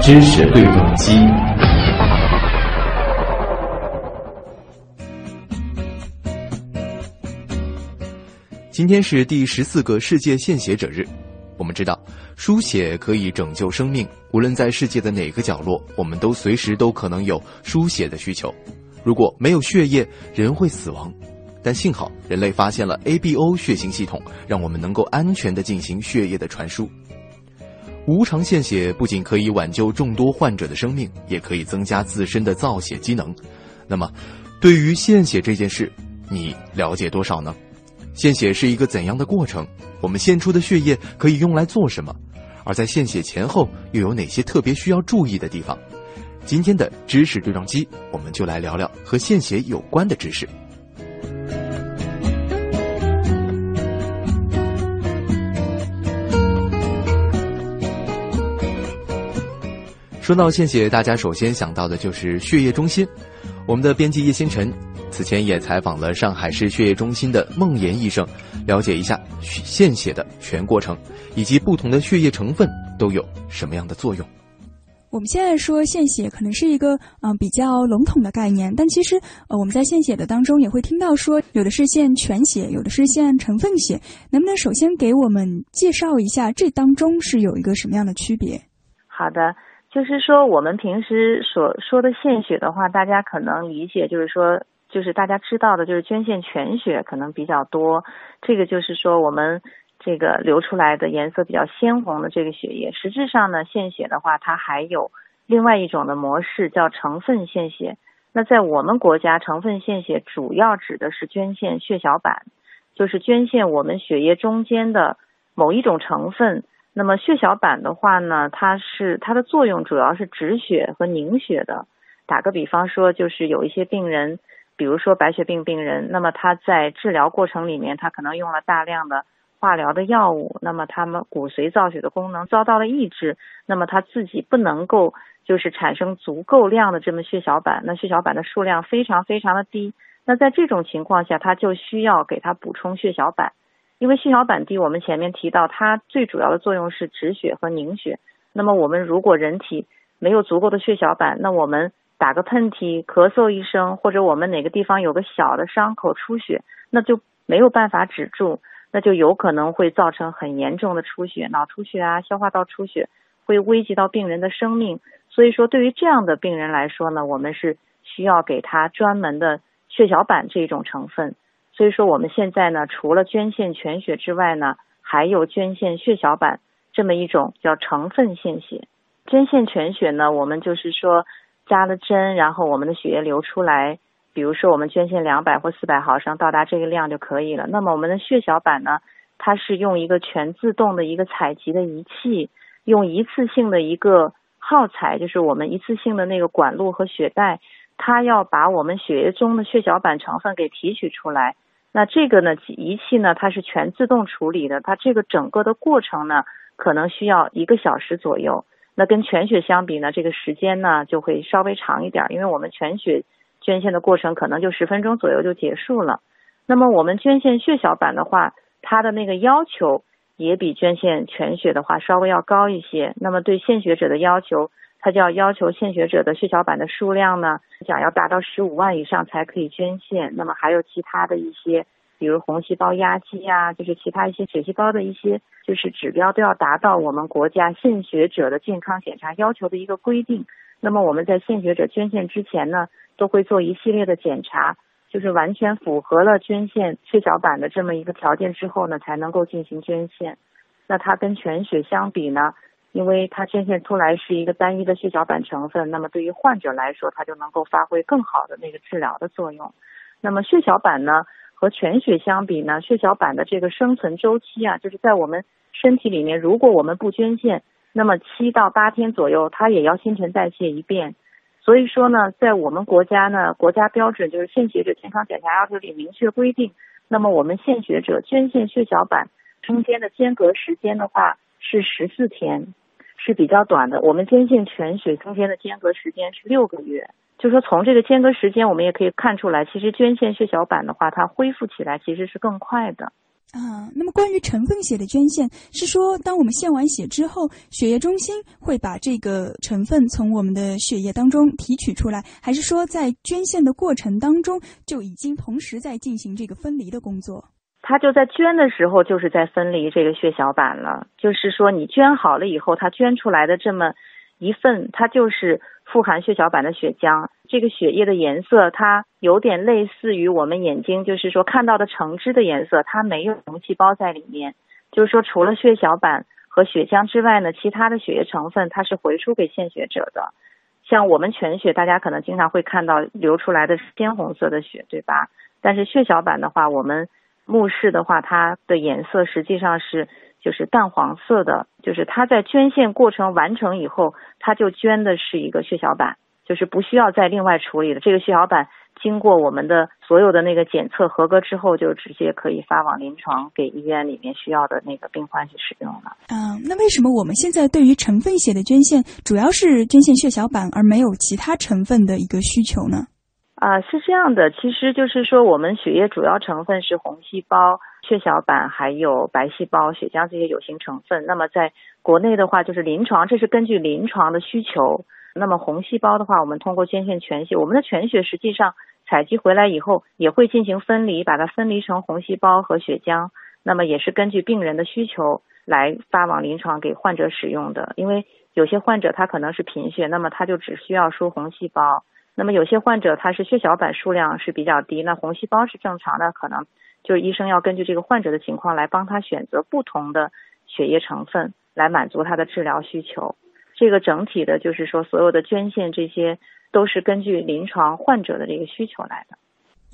知识对撞机。今天是第十四个世界献血者日。我们知道，输血可以拯救生命，无论在世界的哪个角落，我们都随时都可能有输血的需求。如果没有血液，人会死亡。但幸好，人类发现了 ABO 血型系统，让我们能够安全的进行血液的传输。无偿献血不仅可以挽救众多患者的生命，也可以增加自身的造血机能。那么，对于献血这件事，你了解多少呢？献血是一个怎样的过程？我们献出的血液可以用来做什么？而在献血前后又有哪些特别需要注意的地方？今天的知识对撞机，我们就来聊聊和献血有关的知识。说到献血，大家首先想到的就是血液中心。我们的编辑叶星辰此前也采访了上海市血液中心的孟岩医生，了解一下献血的全过程，以及不同的血液成分都有什么样的作用。我们现在说献血可能是一个嗯比较笼统的概念，但其实呃我们在献血的当中也会听到说，有的是献全血，有的是献成分血。能不能首先给我们介绍一下这当中是有一个什么样的区别？好的。就是说，我们平时所说的献血的话，大家可能理解就是说，就是大家知道的，就是捐献全血可能比较多。这个就是说，我们这个流出来的颜色比较鲜红的这个血液，实质上呢，献血的话，它还有另外一种的模式，叫成分献血。那在我们国家，成分献血主要指的是捐献血小板，就是捐献我们血液中间的某一种成分。那么血小板的话呢，它是它的作用主要是止血和凝血的。打个比方说，就是有一些病人，比如说白血病病人，那么他在治疗过程里面，他可能用了大量的化疗的药物，那么他们骨髓造血的功能遭到了抑制，那么他自己不能够就是产生足够量的这么血小板，那血小板的数量非常非常的低，那在这种情况下，他就需要给他补充血小板。因为血小板低，我们前面提到它最主要的作用是止血和凝血。那么我们如果人体没有足够的血小板，那我们打个喷嚏、咳嗽一声，或者我们哪个地方有个小的伤口出血，那就没有办法止住，那就有可能会造成很严重的出血，脑出血啊、消化道出血，会危及到病人的生命。所以说，对于这样的病人来说呢，我们是需要给他专门的血小板这种成分。所以说，我们现在呢，除了捐献全血之外呢，还有捐献血小板这么一种叫成分献血。捐献全血呢，我们就是说扎了针，然后我们的血液流出来，比如说我们捐献两百或四百毫升，到达这个量就可以了。那么我们的血小板呢，它是用一个全自动的一个采集的仪器，用一次性的一个耗材，就是我们一次性的那个管路和血袋，它要把我们血液中的血小板成分给提取出来。那这个呢，仪器呢，它是全自动处理的，它这个整个的过程呢，可能需要一个小时左右。那跟全血相比呢，这个时间呢就会稍微长一点，因为我们全血捐献的过程可能就十分钟左右就结束了。那么我们捐献血小板的话，它的那个要求也比捐献全血的话稍微要高一些。那么对献血者的要求。他就要要求献血者的血小板的数量呢，想要达到十五万以上才可以捐献。那么还有其他的一些，比如红细胞压积呀，就是其他一些血细胞的一些就是指标都要达到我们国家献血者的健康检查要求的一个规定。那么我们在献血者捐献之前呢，都会做一系列的检查，就是完全符合了捐献血小板的这么一个条件之后呢，才能够进行捐献。那它跟全血相比呢？因为它捐献出来是一个单一的血小板成分，那么对于患者来说，它就能够发挥更好的那个治疗的作用。那么血小板呢，和全血相比呢，血小板的这个生存周期啊，就是在我们身体里面，如果我们不捐献，那么七到八天左右，它也要新陈代谢一遍。所以说呢，在我们国家呢，国家标准就是献血者健康检查要求里明确规定，那么我们献血者捐献血小板中间的间隔时间的话是十四天。是比较短的，我们捐献全血中间的间隔时间是六个月，就说从这个间隔时间，我们也可以看出来，其实捐献血小板的话，它恢复起来其实是更快的。啊，那么关于成分血的捐献，是说当我们献完血之后，血液中心会把这个成分从我们的血液当中提取出来，还是说在捐献的过程当中就已经同时在进行这个分离的工作？他就在捐的时候就是在分离这个血小板了，就是说你捐好了以后，他捐出来的这么一份，它就是富含血小板的血浆。这个血液的颜色，它有点类似于我们眼睛，就是说看到的橙汁的颜色，它没有红细胞在里面。就是说，除了血小板和血浆之外呢，其他的血液成分它是回输给献血者的。像我们全血，大家可能经常会看到流出来的鲜红色的血，对吧？但是血小板的话，我们目视的话，它的颜色实际上是就是淡黄色的，就是它在捐献过程完成以后，它就捐的是一个血小板。就是不需要再另外处理的，这个血小板经过我们的所有的那个检测合格之后，就直接可以发往临床给医院里面需要的那个病患去使用了。嗯，那为什么我们现在对于成分血的捐献主要是捐献血小板，而没有其他成分的一个需求呢？啊，是这样的，其实就是说我们血液主要成分是红细胞、血小板还有白细胞、血浆这些有形成分。那么在国内的话，就是临床，这是根据临床的需求。那么红细胞的话，我们通过捐献全血，我们的全血实际上采集回来以后也会进行分离，把它分离成红细胞和血浆。那么也是根据病人的需求来发往临床给患者使用的。因为有些患者他可能是贫血，那么他就只需要输红细胞；那么有些患者他是血小板数量是比较低，那红细胞是正常的，可能就是医生要根据这个患者的情况来帮他选择不同的血液成分来满足他的治疗需求。这个整体的，就是说，所有的捐献这些都是根据临床患者的这个需求来的。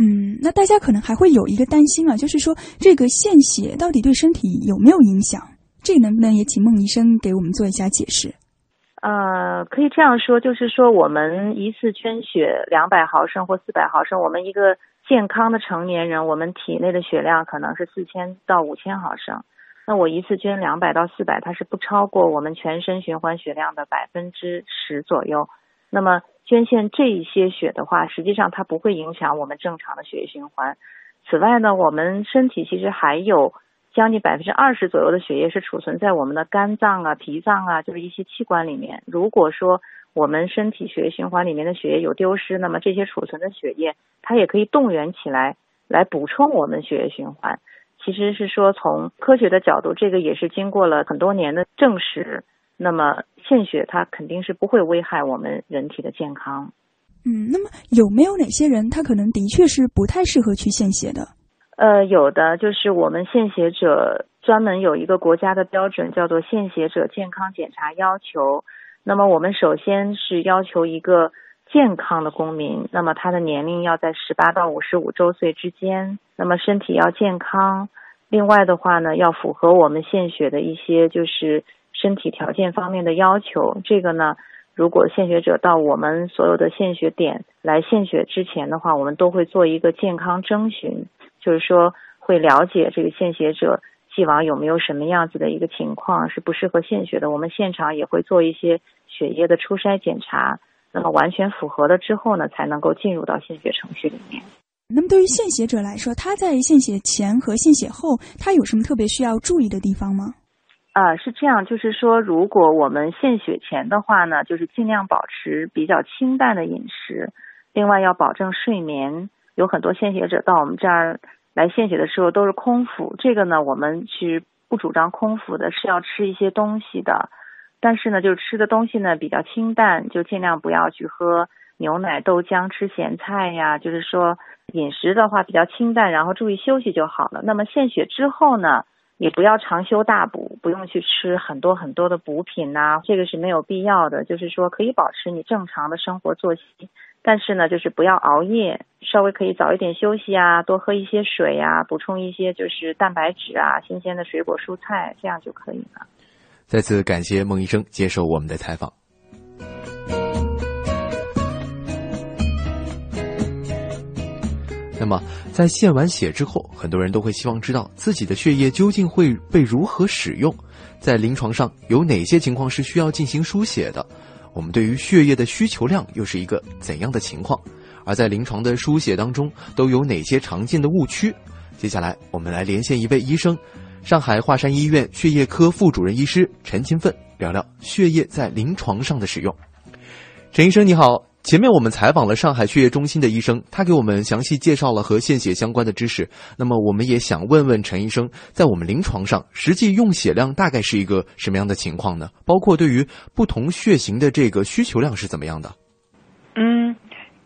嗯，那大家可能还会有一个担心啊，就是说这个献血到底对身体有没有影响？这能不能也请孟医生给我们做一下解释？呃，可以这样说，就是说我们一次捐血两百毫升或四百毫升，我们一个健康的成年人，我们体内的血量可能是四千到五千毫升。那我一次捐两百到四百，它是不超过我们全身循环血量的百分之十左右。那么捐献这一些血的话，实际上它不会影响我们正常的血液循环。此外呢，我们身体其实还有将近百分之二十左右的血液是储存在我们的肝脏啊、脾脏啊，就是一些器官里面。如果说我们身体血液循环里面的血液有丢失，那么这些储存的血液它也可以动员起来，来补充我们血液循环。其实是说，从科学的角度，这个也是经过了很多年的证实。那么，献血它肯定是不会危害我们人体的健康。嗯，那么有没有哪些人他可能的确是不太适合去献血的？呃，有的，就是我们献血者专门有一个国家的标准，叫做献血者健康检查要求。那么，我们首先是要求一个。健康的公民，那么他的年龄要在十八到五十五周岁之间，那么身体要健康。另外的话呢，要符合我们献血的一些就是身体条件方面的要求。这个呢，如果献血者到我们所有的献血点来献血之前的话，我们都会做一个健康征询，就是说会了解这个献血者既往有没有什么样子的一个情况是不适合献血的。我们现场也会做一些血液的初筛检查。那么完全符合了之后呢，才能够进入到献血程序里面。那么对于献血者来说，他在献血前和献血后，他有什么特别需要注意的地方吗？啊，是这样，就是说，如果我们献血前的话呢，就是尽量保持比较清淡的饮食，另外要保证睡眠。有很多献血者到我们这儿来献血的时候都是空腹，这个呢，我们是不主张空腹的，是要吃一些东西的。但是呢，就是吃的东西呢比较清淡，就尽量不要去喝牛奶、豆浆、吃咸菜呀。就是说饮食的话比较清淡，然后注意休息就好了。那么献血之后呢，也不要长休大补，不用去吃很多很多的补品呐，这个是没有必要的。就是说可以保持你正常的生活作息，但是呢，就是不要熬夜，稍微可以早一点休息啊，多喝一些水啊，补充一些就是蛋白质啊，新鲜的水果蔬菜，这样就可以了。再次感谢孟医生接受我们的采访。那么，在献完血之后，很多人都会希望知道自己的血液究竟会被如何使用，在临床上有哪些情况是需要进行输血的？我们对于血液的需求量又是一个怎样的情况？而在临床的输血当中，都有哪些常见的误区？接下来我们来连线一位医生，上海华山医院血液科副主任医师陈勤奋，聊聊血液在临床上的使用。陈医生你好。前面我们采访了上海血液中心的医生，他给我们详细介绍了和献血相关的知识。那么，我们也想问问陈医生，在我们临床上，实际用血量大概是一个什么样的情况呢？包括对于不同血型的这个需求量是怎么样的？嗯，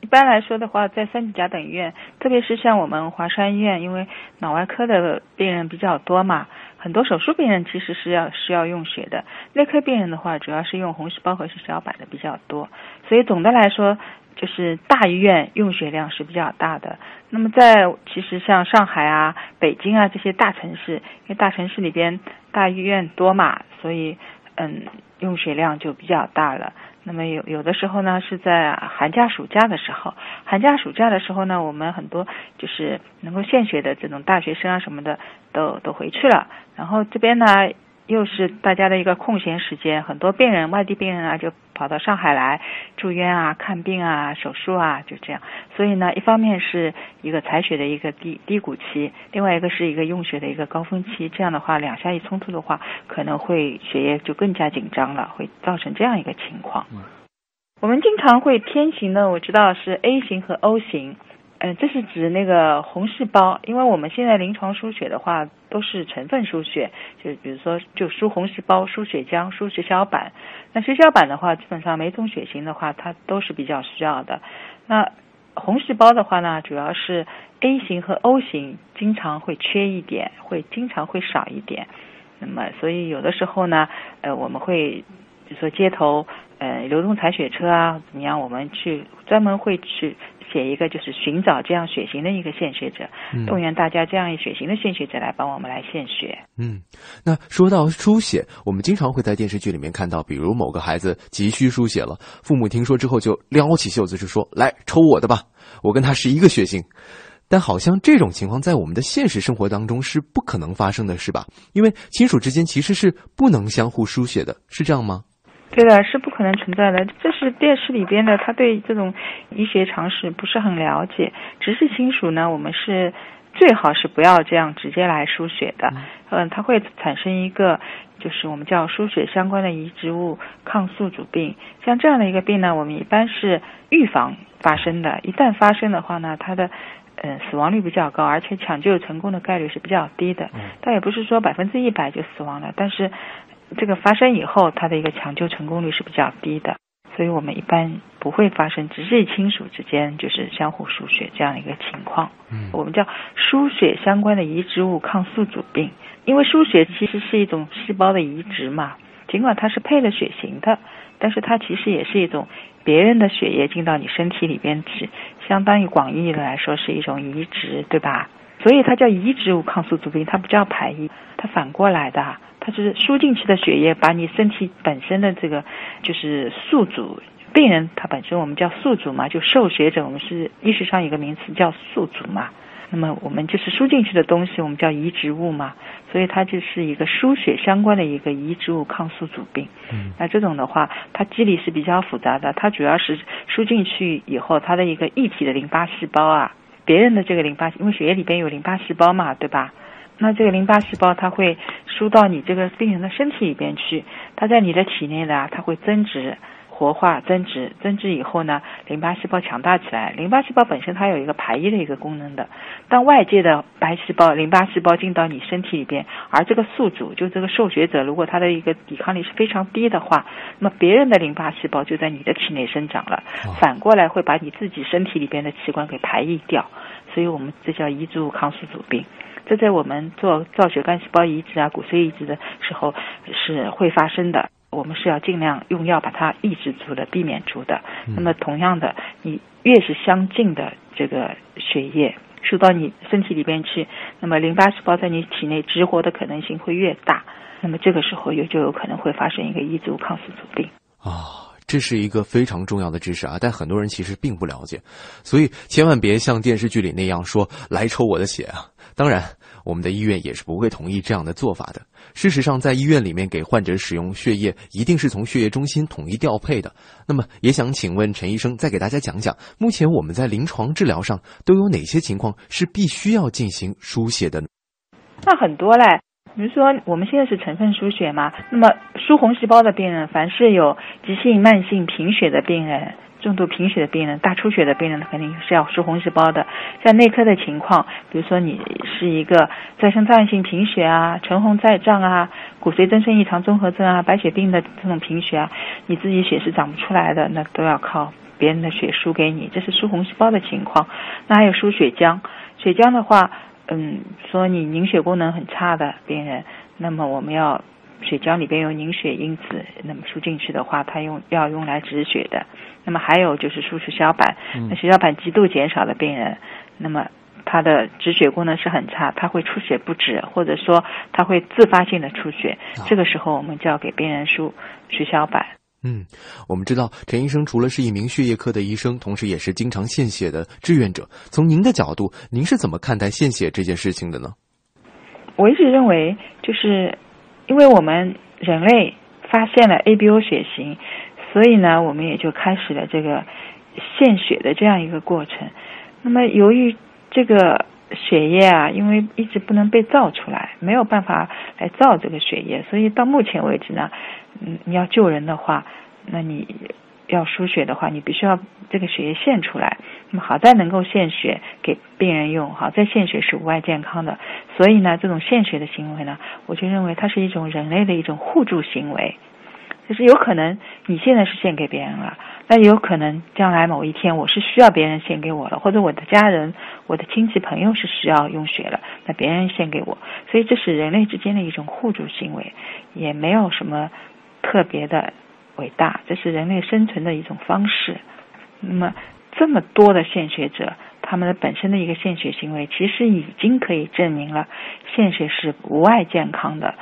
一般来说的话，在三级甲等医院，特别是像我们华山医院，因为脑外科的病人比较多嘛。很多手术病人其实是要是要用血的，内科病人的话主要是用红细胞和血小板的比较多，所以总的来说就是大医院用血量是比较大的。那么在其实像上海啊、北京啊这些大城市，因为大城市里边大医院多嘛，所以嗯用血量就比较大了。那么有有的时候呢，是在寒假暑假的时候，寒假暑假的时候呢，我们很多就是能够献血的这种大学生啊什么的，都都回去了。然后这边呢。又是大家的一个空闲时间，很多病人、外地病人啊，就跑到上海来住院啊、看病啊、手术啊，就这样。所以呢，一方面是一个采血的一个低低谷期，另外一个是一个用血的一个高峰期。这样的话，两下一冲突的话，可能会血液就更加紧张了，会造成这样一个情况。我们经常会偏型的，我知道是 A 型和 O 型。嗯，这是指那个红细胞，因为我们现在临床输血的话都是成分输血，就比如说就输红细胞、输血浆、输血小板。那血小板的话，基本上每种血型的话，它都是比较需要的。那红细胞的话呢，主要是 A 型和 O 型经常会缺一点，会经常会少一点。那么，所以有的时候呢，呃，我们会比如说街头呃流动采血车啊，怎么样，我们去专门会去。写一个就是寻找这样血型的一个献血者，动员大家这样一血型的献血者来帮我们来献血。嗯，那说到输血，我们经常会在电视剧里面看到，比如某个孩子急需输血了，父母听说之后就撩起袖子就说：“来抽我的吧，我跟他是一个血型。”但好像这种情况在我们的现实生活当中是不可能发生的，是吧？因为亲属之间其实是不能相互输血的，是这样吗？对的，是不可能存在的。这是电视里边的，他对这种医学常识不是很了解。直系亲属呢，我们是最好是不要这样直接来输血的。嗯，它会产生一个就是我们叫输血相关的移植物抗宿主病。像这样的一个病呢，我们一般是预防发生的。一旦发生的话呢，它的嗯死亡率比较高，而且抢救成功的概率是比较低的。但也不是说百分之一百就死亡了，但是。这个发生以后，它的一个抢救成功率是比较低的，所以我们一般不会发生直系亲属之间就是相互输血这样一个情况。嗯，我们叫输血相关的移植物抗宿主病，因为输血其实是一种细胞的移植嘛，尽管它是配了血型的，但是它其实也是一种别人的血液进到你身体里边去，相当于广义的来说是一种移植，对吧？所以它叫移植物抗宿主病，它不叫排异，它反过来的。它就是输进去的血液，把你身体本身的这个就是宿主病人，他本身我们叫宿主嘛，就受血者，我们是医学上有个名词叫宿主嘛。那么我们就是输进去的东西，我们叫移植物嘛。所以它就是一个输血相关的一个移植物抗宿主病。嗯。那这种的话，它机理是比较复杂的，它主要是输进去以后，它的一个异体的淋巴细胞啊，别人的这个淋巴，因为血液里边有淋巴细胞嘛，对吧？那这个淋巴细胞它会输到你这个病人的身体里边去，它在你的体内呢，它会增殖、活化、增殖、增殖以后呢，淋巴细胞强大起来。淋巴细胞本身它有一个排异的一个功能的。当外界的白细胞、淋巴细胞进到你身体里边，而这个宿主就这个受血者，如果他的一个抵抗力是非常低的话，那么别人的淋巴细胞就在你的体内生长了，反过来会把你自己身体里边的器官给排异掉。所以我们这叫移植物抗宿主病。这在我们做造血干细胞移植啊、骨髓移植的时候是会发生的，我们是要尽量用药把它抑制住的、避免住的。那么同样的，你越是相近的这个血液输到你身体里边去，那么淋巴细胞在你体内激活的可能性会越大，那么这个时候有就有可能会发生一个移植物抗宿主病。啊，这是一个非常重要的知识啊，但很多人其实并不了解，所以千万别像电视剧里那样说来抽我的血啊。当然，我们的医院也是不会同意这样的做法的。事实上，在医院里面给患者使用血液，一定是从血液中心统一调配的。那么，也想请问陈医生，再给大家讲讲，目前我们在临床治疗上都有哪些情况是必须要进行输血的？那很多嘞，比如说我们现在是成分输血嘛，那么输红细胞的病人，凡是有急性、慢性贫血的病人。重度贫血的病人、大出血的病人，肯定是要输红细胞的。像内科的情况，比如说你是一个再生障碍性贫血啊、唇红再障啊、骨髓增生异常综合征啊、白血病的这种贫血啊，你自己血是长不出来的，那都要靠别人的血输给你，这是输红细胞的情况。那还有输血浆，血浆的话，嗯，说你凝血功能很差的病人，那么我们要。血浆里边有凝血因子，那么输进去的话，它用要用来止血的。那么还有就是输血小板，那血小板极度减少的病人，那么他的止血功能是很差，他会出血不止，或者说他会自发性的出血。这个时候我们就要给病人输血小板。嗯，我们知道陈医生除了是一名血液科的医生，同时也是经常献血的志愿者。从您的角度，您是怎么看待献血这件事情的呢？我一直认为就是。因为我们人类发现了 ABO 血型，所以呢，我们也就开始了这个献血的这样一个过程。那么，由于这个血液啊，因为一直不能被造出来，没有办法来造这个血液，所以到目前为止呢，嗯，你要救人的话，那你。要输血的话，你必须要这个血液献出来。那么好在能够献血给病人用，好在献血是无碍健康的。所以呢，这种献血的行为呢，我就认为它是一种人类的一种互助行为。就是有可能你现在是献给别人了，那有可能将来某一天我是需要别人献给我了，或者我的家人、我的亲戚朋友是需要用血了，那别人献给我。所以这是人类之间的一种互助行为，也没有什么特别的。伟大，这是人类生存的一种方式。那么，这么多的献血者，他们的本身的一个献血行为，其实已经可以证明了献血是无碍健康的。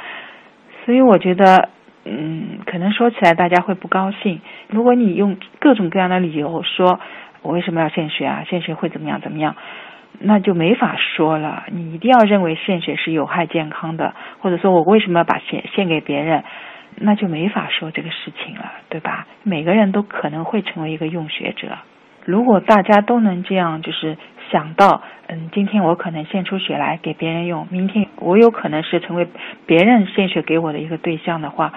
所以，我觉得，嗯，可能说起来大家会不高兴。如果你用各种各样的理由说我为什么要献血啊？献血会怎么样怎么样？那就没法说了。你一定要认为献血是有害健康的，或者说我为什么要把血献给别人？那就没法说这个事情了，对吧？每个人都可能会成为一个用血者。如果大家都能这样，就是想到，嗯，今天我可能献出血来给别人用，明天我有可能是成为别人献血给我的一个对象的话，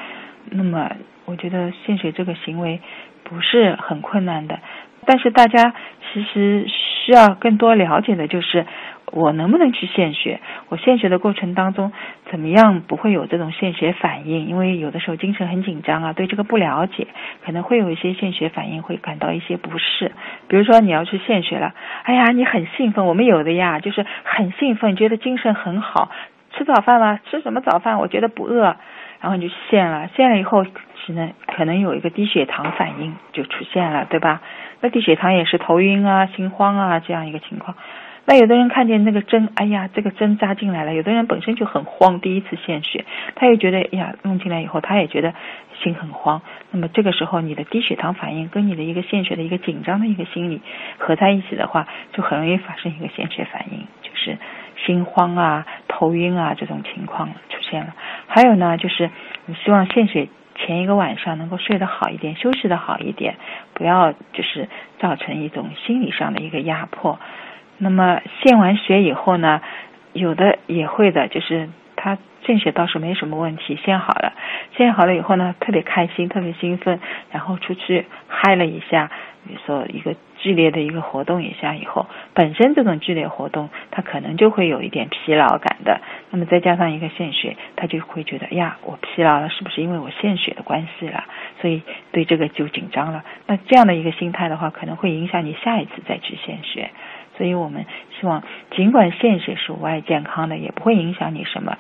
那么我觉得献血这个行为不是很困难的。但是大家其实需要更多了解的就是。我能不能去献血？我献血的过程当中，怎么样不会有这种献血反应？因为有的时候精神很紧张啊，对这个不了解，可能会有一些献血反应，会感到一些不适。比如说你要去献血了，哎呀，你很兴奋，我们有的呀，就是很兴奋，觉得精神很好。吃早饭吗？吃什么早饭？我觉得不饿，然后你就献了。献了以后，只能可能有一个低血糖反应就出现了，对吧？那低血糖也是头晕啊、心慌啊这样一个情况。那有的人看见那个针，哎呀，这个针扎进来了。有的人本身就很慌，第一次献血，他也觉得，哎呀，弄进来以后，他也觉得心很慌。那么这个时候，你的低血糖反应跟你的一个献血的一个紧张的一个心理合在一起的话，就很容易发生一个献血反应，就是心慌啊、头晕啊这种情况出现了。还有呢，就是你希望献血前一个晚上能够睡得好一点，休息得好一点，不要就是造成一种心理上的一个压迫。那么献完血以后呢，有的也会的，就是他献血倒是没什么问题，献好了，献好了以后呢，特别开心，特别兴奋，然后出去嗨了一下，比如说一个剧烈的一个活动一下以后，本身这种剧烈活动，他可能就会有一点疲劳感的。那么再加上一个献血，他就会觉得呀，我疲劳了，是不是因为我献血的关系了？所以对这个就紧张了。那这样的一个心态的话，可能会影响你下一次再去献血。所以我们希望，尽管献血是无碍健康的，也不会影响你什么。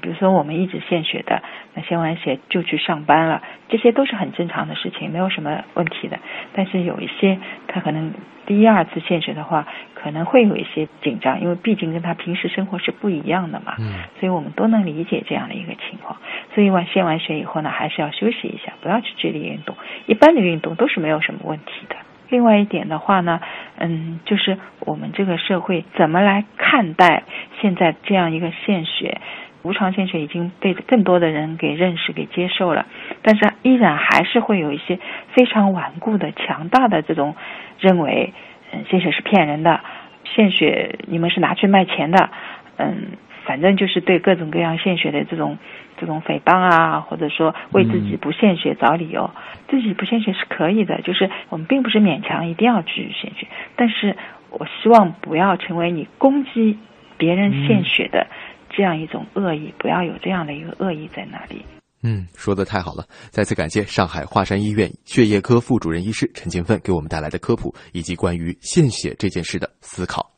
比如说，我们一直献血的，那献完血就去上班了，这些都是很正常的事情，没有什么问题的。但是有一些，他可能第一二次献血的话，可能会有一些紧张，因为毕竟跟他平时生活是不一样的嘛。嗯。所以我们都能理解这样的一个情况。所以完献完血以后呢，还是要休息一下，不要去剧烈运动。一般的运动都是没有什么问题的。另外一点的话呢，嗯，就是我们这个社会怎么来看待现在这样一个献血？无偿献血已经被更多的人给认识、给接受了，但是依然还是会有一些非常顽固的、强大的这种认为，嗯，献血是骗人的，献血你们是拿去卖钱的，嗯，反正就是对各种各样献血的这种这种诽谤啊，或者说为自己不献血找理由，自己不献血是可以的，就是我们并不是勉强一定要去献血，但是我希望不要成为你攻击别人献血的。这样一种恶意，不要有这样的一个恶意在那里。嗯，说的太好了！再次感谢上海华山医院血液科副主任医师陈金芬给我们带来的科普，以及关于献血这件事的思考。